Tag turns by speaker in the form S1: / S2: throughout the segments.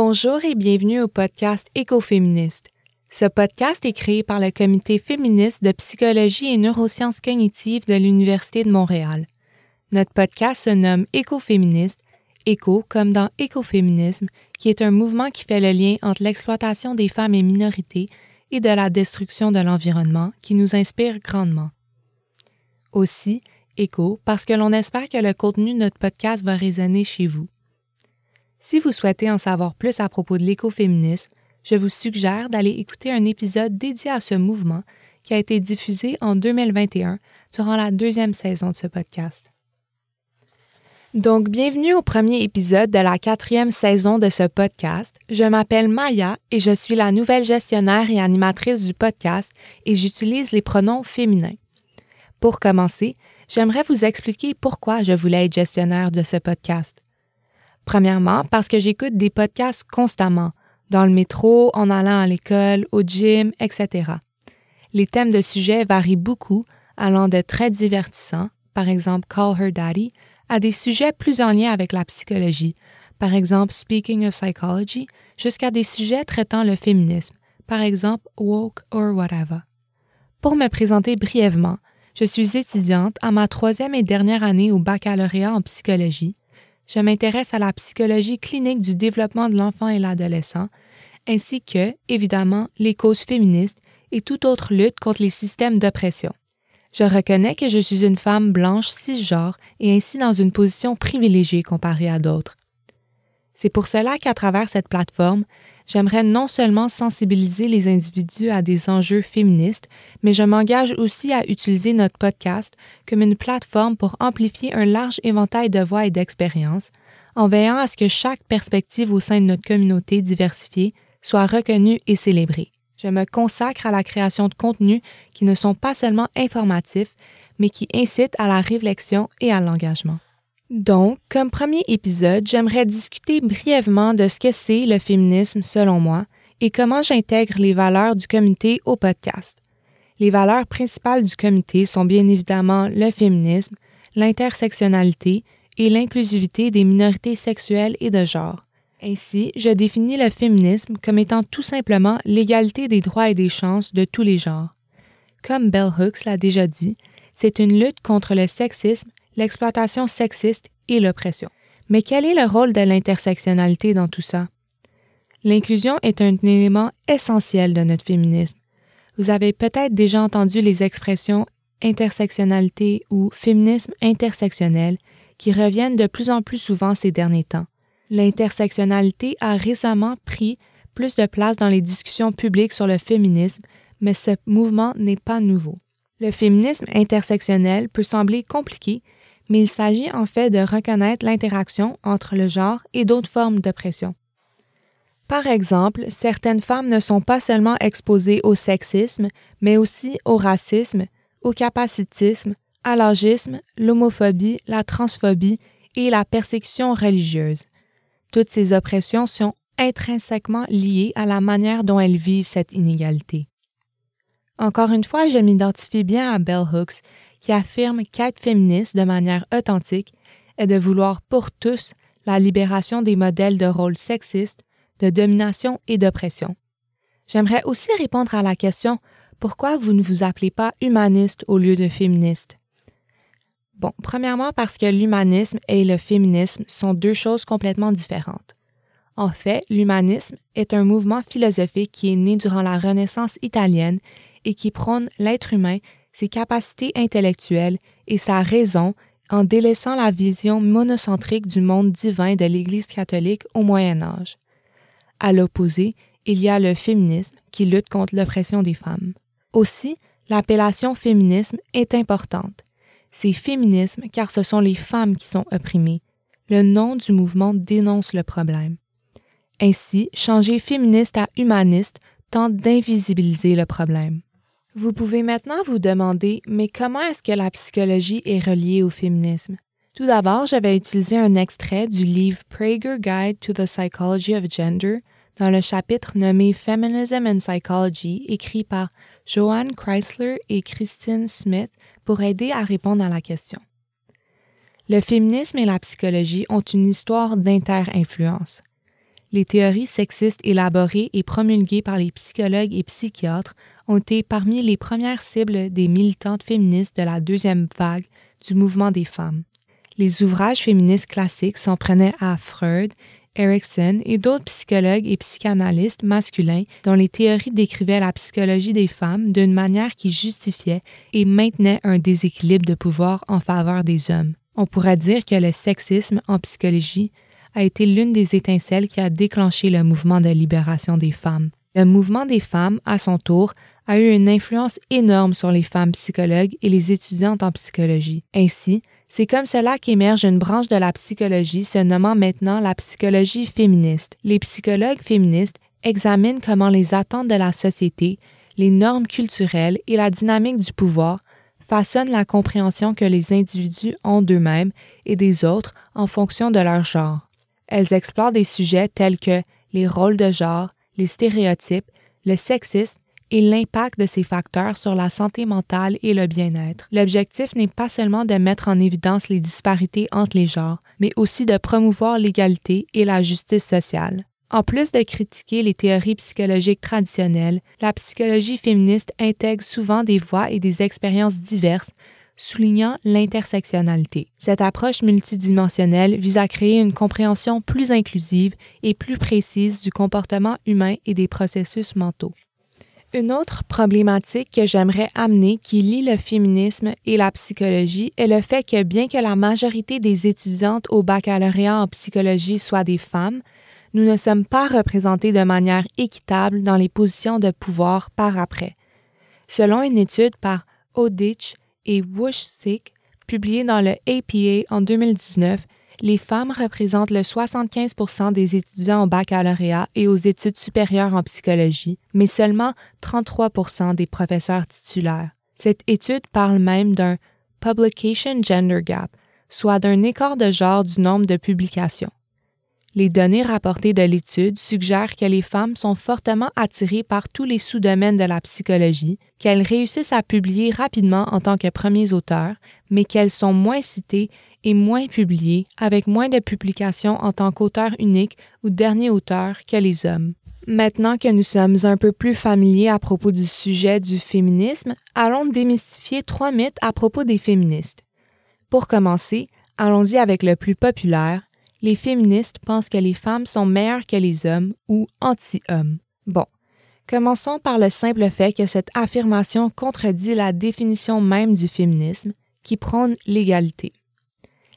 S1: Bonjour et bienvenue au podcast Écoféministe. Ce podcast est créé par le Comité féministe de psychologie et neurosciences cognitives de l'Université de Montréal. Notre podcast se nomme Écoféministe, éco comme dans écoféminisme, qui est un mouvement qui fait le lien entre l'exploitation des femmes et minorités et de la destruction de l'environnement qui nous inspire grandement. Aussi, éco parce que l'on espère que le contenu de notre podcast va résonner chez vous. Si vous souhaitez en savoir plus à propos de l'écoféminisme, je vous suggère d'aller écouter un épisode dédié à ce mouvement qui a été diffusé en 2021 durant la deuxième saison de ce podcast. Donc, bienvenue au premier épisode de la quatrième saison de ce podcast. Je m'appelle Maya et je suis la nouvelle gestionnaire et animatrice du podcast et j'utilise les pronoms féminins. Pour commencer, j'aimerais vous expliquer pourquoi je voulais être gestionnaire de ce podcast. Premièrement, parce que j'écoute des podcasts constamment, dans le métro, en allant à l'école, au gym, etc. Les thèmes de sujets varient beaucoup, allant de très divertissants, par exemple Call Her Daddy, à des sujets plus en lien avec la psychologie, par exemple Speaking of Psychology, jusqu'à des sujets traitant le féminisme, par exemple Woke or Whatever. Pour me présenter brièvement, je suis étudiante à ma troisième et dernière année au baccalauréat en psychologie. Je m'intéresse à la psychologie clinique du développement de l'enfant et l'adolescent, ainsi que, évidemment, les causes féministes et toute autre lutte contre les systèmes d'oppression. Je reconnais que je suis une femme blanche cisgenre et ainsi dans une position privilégiée comparée à d'autres. C'est pour cela qu'à travers cette plateforme, j'aimerais non seulement sensibiliser les individus à des enjeux féministes, mais je m'engage aussi à utiliser notre podcast comme une plateforme pour amplifier un large éventail de voix et d'expériences, en veillant à ce que chaque perspective au sein de notre communauté diversifiée soit reconnue et célébrée. Je me consacre à la création de contenus qui ne sont pas seulement informatifs, mais qui incitent à la réflexion et à l'engagement. Donc, comme premier épisode, j'aimerais discuter brièvement de ce que c'est le féminisme selon moi et comment j'intègre les valeurs du comité au podcast. Les valeurs principales du comité sont bien évidemment le féminisme, l'intersectionnalité et l'inclusivité des minorités sexuelles et de genre. Ainsi, je définis le féminisme comme étant tout simplement l'égalité des droits et des chances de tous les genres. Comme Bell Hooks l'a déjà dit, c'est une lutte contre le sexisme, l'exploitation sexiste et l'oppression. Mais quel est le rôle de l'intersectionnalité dans tout ça? L'inclusion est un élément essentiel de notre féminisme. Vous avez peut-être déjà entendu les expressions intersectionnalité ou féminisme intersectionnel qui reviennent de plus en plus souvent ces derniers temps. L'intersectionnalité a récemment pris plus de place dans les discussions publiques sur le féminisme, mais ce mouvement n'est pas nouveau. Le féminisme intersectionnel peut sembler compliqué, mais il s'agit en fait de reconnaître l'interaction entre le genre et d'autres formes d'oppression. Par exemple, certaines femmes ne sont pas seulement exposées au sexisme, mais aussi au racisme, au capacitisme, à l'agisme, l'homophobie, la transphobie et la persécution religieuse. Toutes ces oppressions sont intrinsèquement liées à la manière dont elles vivent cette inégalité. Encore une fois, je m'identifie bien à Bell Hooks, qui affirme qu'être féministe de manière authentique est de vouloir pour tous la libération des modèles de rôle sexistes, de domination et d'oppression. J'aimerais aussi répondre à la question pourquoi vous ne vous appelez pas humaniste au lieu de féministe? Bon, premièrement parce que l'humanisme et le féminisme sont deux choses complètement différentes. En fait, l'humanisme est un mouvement philosophique qui est né durant la Renaissance italienne et qui prône l'être humain, ses capacités intellectuelles et sa raison en délaissant la vision monocentrique du monde divin de l'Église catholique au Moyen Âge. À l'opposé, il y a le féminisme qui lutte contre l'oppression des femmes. Aussi, l'appellation féminisme est importante c'est féminisme car ce sont les femmes qui sont opprimées. Le nom du mouvement dénonce le problème. Ainsi, changer féministe à humaniste tente d'invisibiliser le problème. Vous pouvez maintenant vous demander, mais comment est-ce que la psychologie est reliée au féminisme? Tout d'abord, j'avais utilisé un extrait du livre Prager Guide to the Psychology of Gender dans le chapitre nommé Feminism and Psychology, écrit par Joanne Chrysler et Christine Smith pour aider à répondre à la question. Le féminisme et la psychologie ont une histoire d'inter-influence. les théories sexistes élaborées et promulguées par les psychologues et psychiatres ont été parmi les premières cibles des militantes féministes de la deuxième vague du mouvement des femmes. Les ouvrages féministes classiques s'en prenaient à Freud, Erikson et d'autres psychologues et psychanalystes masculins dont les théories décrivaient la psychologie des femmes d'une manière qui justifiait et maintenait un déséquilibre de pouvoir en faveur des hommes. On pourrait dire que le sexisme en psychologie a été l'une des étincelles qui a déclenché le mouvement de libération des femmes. Le mouvement des femmes, à son tour, a eu une influence énorme sur les femmes psychologues et les étudiantes en psychologie. Ainsi, c'est comme cela qu'émerge une branche de la psychologie se nommant maintenant la psychologie féministe. Les psychologues féministes examinent comment les attentes de la société, les normes culturelles et la dynamique du pouvoir façonnent la compréhension que les individus ont d'eux-mêmes et des autres en fonction de leur genre. Elles explorent des sujets tels que les rôles de genre, les stéréotypes, le sexisme et l'impact de ces facteurs sur la santé mentale et le bien-être. L'objectif n'est pas seulement de mettre en évidence les disparités entre les genres, mais aussi de promouvoir l'égalité et la justice sociale. En plus de critiquer les théories psychologiques traditionnelles, la psychologie féministe intègre souvent des voix et des expériences diverses soulignant l'intersectionnalité. Cette approche multidimensionnelle vise à créer une compréhension plus inclusive et plus précise du comportement humain et des processus mentaux. Une autre problématique que j'aimerais amener qui lie le féminisme et la psychologie est le fait que bien que la majorité des étudiantes au baccalauréat en psychologie soient des femmes, nous ne sommes pas représentés de manière équitable dans les positions de pouvoir par après. Selon une étude par Odich et Wushsik, publiée dans le APA en 2019, les femmes représentent le 75% des étudiants au baccalauréat et aux études supérieures en psychologie, mais seulement 33% des professeurs titulaires. Cette étude parle même d'un Publication Gender Gap, soit d'un écart de genre du nombre de publications. Les données rapportées de l'étude suggèrent que les femmes sont fortement attirées par tous les sous-domaines de la psychologie, qu'elles réussissent à publier rapidement en tant que premiers auteurs, mais qu'elles sont moins citées et moins publiées, avec moins de publications en tant qu'auteur unique ou dernier auteur que les hommes. Maintenant que nous sommes un peu plus familiers à propos du sujet du féminisme, allons démystifier trois mythes à propos des féministes. Pour commencer, allons-y avec le plus populaire, les féministes pensent que les femmes sont meilleures que les hommes ou anti-hommes. Bon, commençons par le simple fait que cette affirmation contredit la définition même du féminisme, qui prône l'égalité.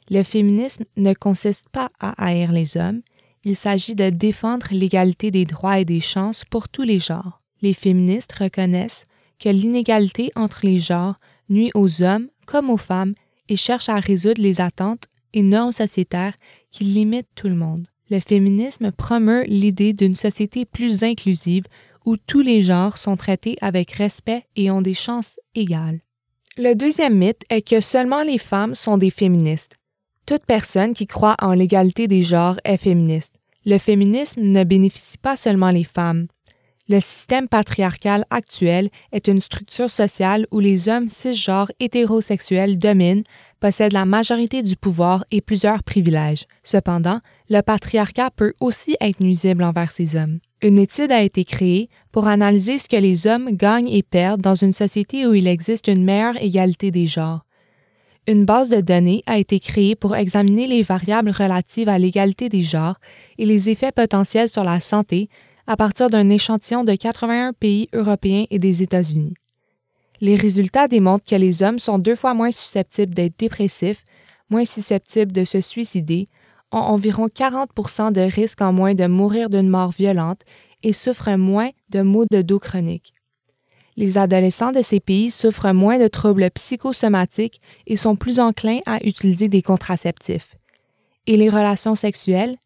S1: Le féminisme ne consiste pas à haïr les hommes, il s'agit de défendre l'égalité des droits et des chances pour tous les genres. Les féministes reconnaissent que l'inégalité entre les genres nuit aux hommes comme aux femmes et cherchent à résoudre les attentes et normes sociétaires qui limite tout le monde. Le féminisme promeut l'idée d'une société plus inclusive où tous les genres sont traités avec respect et ont des chances égales. Le deuxième mythe est que seulement les femmes sont des féministes. Toute personne qui croit en l'égalité des genres est féministe. Le féminisme ne bénéficie pas seulement les femmes. Le système patriarcal actuel est une structure sociale où les hommes cisgenres hétérosexuels dominent possède la majorité du pouvoir et plusieurs privilèges. Cependant, le patriarcat peut aussi être nuisible envers ces hommes. Une étude a été créée pour analyser ce que les hommes gagnent et perdent dans une société où il existe une meilleure égalité des genres. Une base de données a été créée pour examiner les variables relatives à l'égalité des genres et les effets potentiels sur la santé à partir d'un échantillon de 81 pays européens et des États-Unis. Les résultats démontrent que les hommes sont deux fois moins susceptibles d'être dépressifs, moins susceptibles de se suicider, ont environ 40% de risque en moins de mourir d'une mort violente et souffrent moins de maux de dos chroniques. Les adolescents de ces pays souffrent moins de troubles psychosomatiques et sont plus enclins à utiliser des contraceptifs. Et les relations sexuelles?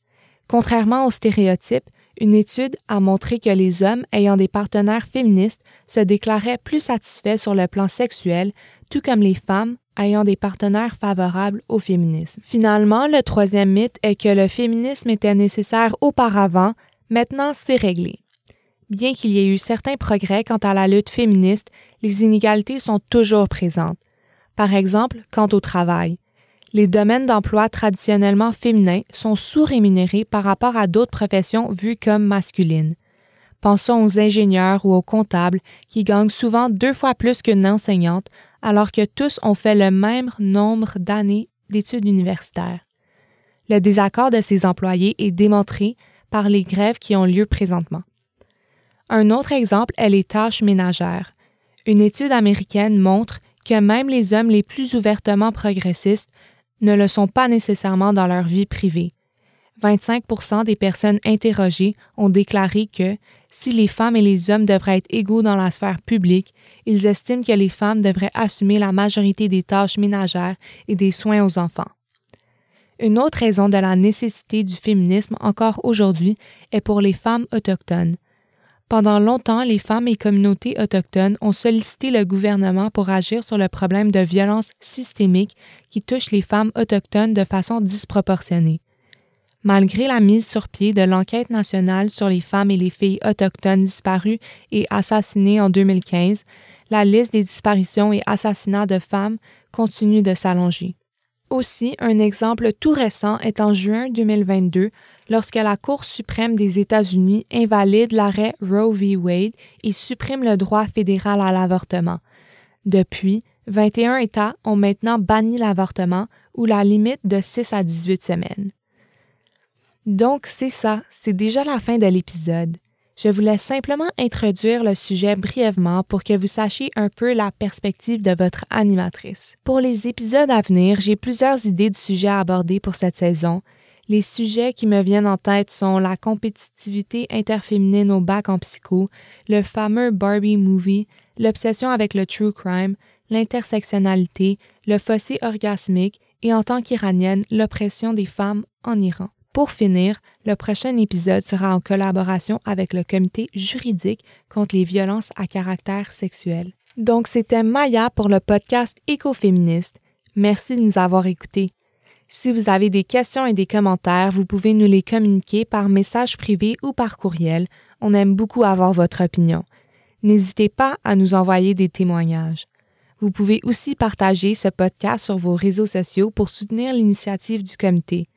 S1: Contrairement aux stéréotypes, une étude a montré que les hommes ayant des partenaires féministes se déclaraient plus satisfaits sur le plan sexuel, tout comme les femmes ayant des partenaires favorables au féminisme. Finalement, le troisième mythe est que le féminisme était nécessaire auparavant, maintenant c'est réglé. Bien qu'il y ait eu certains progrès quant à la lutte féministe, les inégalités sont toujours présentes. Par exemple, quant au travail. Les domaines d'emploi traditionnellement féminins sont sous-rémunérés par rapport à d'autres professions vues comme masculines. Pensons aux ingénieurs ou aux comptables qui gagnent souvent deux fois plus qu'une enseignante alors que tous ont fait le même nombre d'années d'études universitaires. Le désaccord de ces employés est démontré par les grèves qui ont lieu présentement. Un autre exemple est les tâches ménagères. Une étude américaine montre que même les hommes les plus ouvertement progressistes ne le sont pas nécessairement dans leur vie privée. 25% des personnes interrogées ont déclaré que si les femmes et les hommes devraient être égaux dans la sphère publique, ils estiment que les femmes devraient assumer la majorité des tâches ménagères et des soins aux enfants. Une autre raison de la nécessité du féminisme encore aujourd'hui est pour les femmes autochtones. Pendant longtemps, les femmes et communautés autochtones ont sollicité le gouvernement pour agir sur le problème de violence systémique qui touche les femmes autochtones de façon disproportionnée. Malgré la mise sur pied de l'enquête nationale sur les femmes et les filles autochtones disparues et assassinées en 2015, la liste des disparitions et assassinats de femmes continue de s'allonger. Aussi, un exemple tout récent est en juin 2022, lorsque la Cour suprême des États-Unis invalide l'arrêt Roe v. Wade et supprime le droit fédéral à l'avortement. Depuis, 21 États ont maintenant banni l'avortement ou la limite de 6 à 18 semaines. Donc, c'est ça, c'est déjà la fin de l'épisode. Je voulais simplement introduire le sujet brièvement pour que vous sachiez un peu la perspective de votre animatrice. Pour les épisodes à venir, j'ai plusieurs idées de sujets à aborder pour cette saison. Les sujets qui me viennent en tête sont la compétitivité interféminine au bac en psycho, le fameux Barbie movie, l'obsession avec le true crime, l'intersectionnalité, le fossé orgasmique et en tant qu'iranienne, l'oppression des femmes en Iran. Pour finir, le prochain épisode sera en collaboration avec le comité juridique contre les violences à caractère sexuel. Donc, c'était Maya pour le podcast Écoféministe. Merci de nous avoir écoutés. Si vous avez des questions et des commentaires, vous pouvez nous les communiquer par message privé ou par courriel. On aime beaucoup avoir votre opinion. N'hésitez pas à nous envoyer des témoignages. Vous pouvez aussi partager ce podcast sur vos réseaux sociaux pour soutenir l'initiative du comité.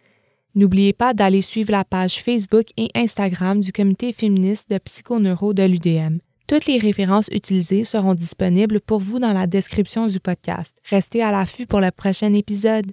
S1: N'oubliez pas d'aller suivre la page Facebook et Instagram du comité féministe de psychoneuro de l'UDM. Toutes les références utilisées seront disponibles pour vous dans la description du podcast. Restez à l'affût pour le prochain épisode.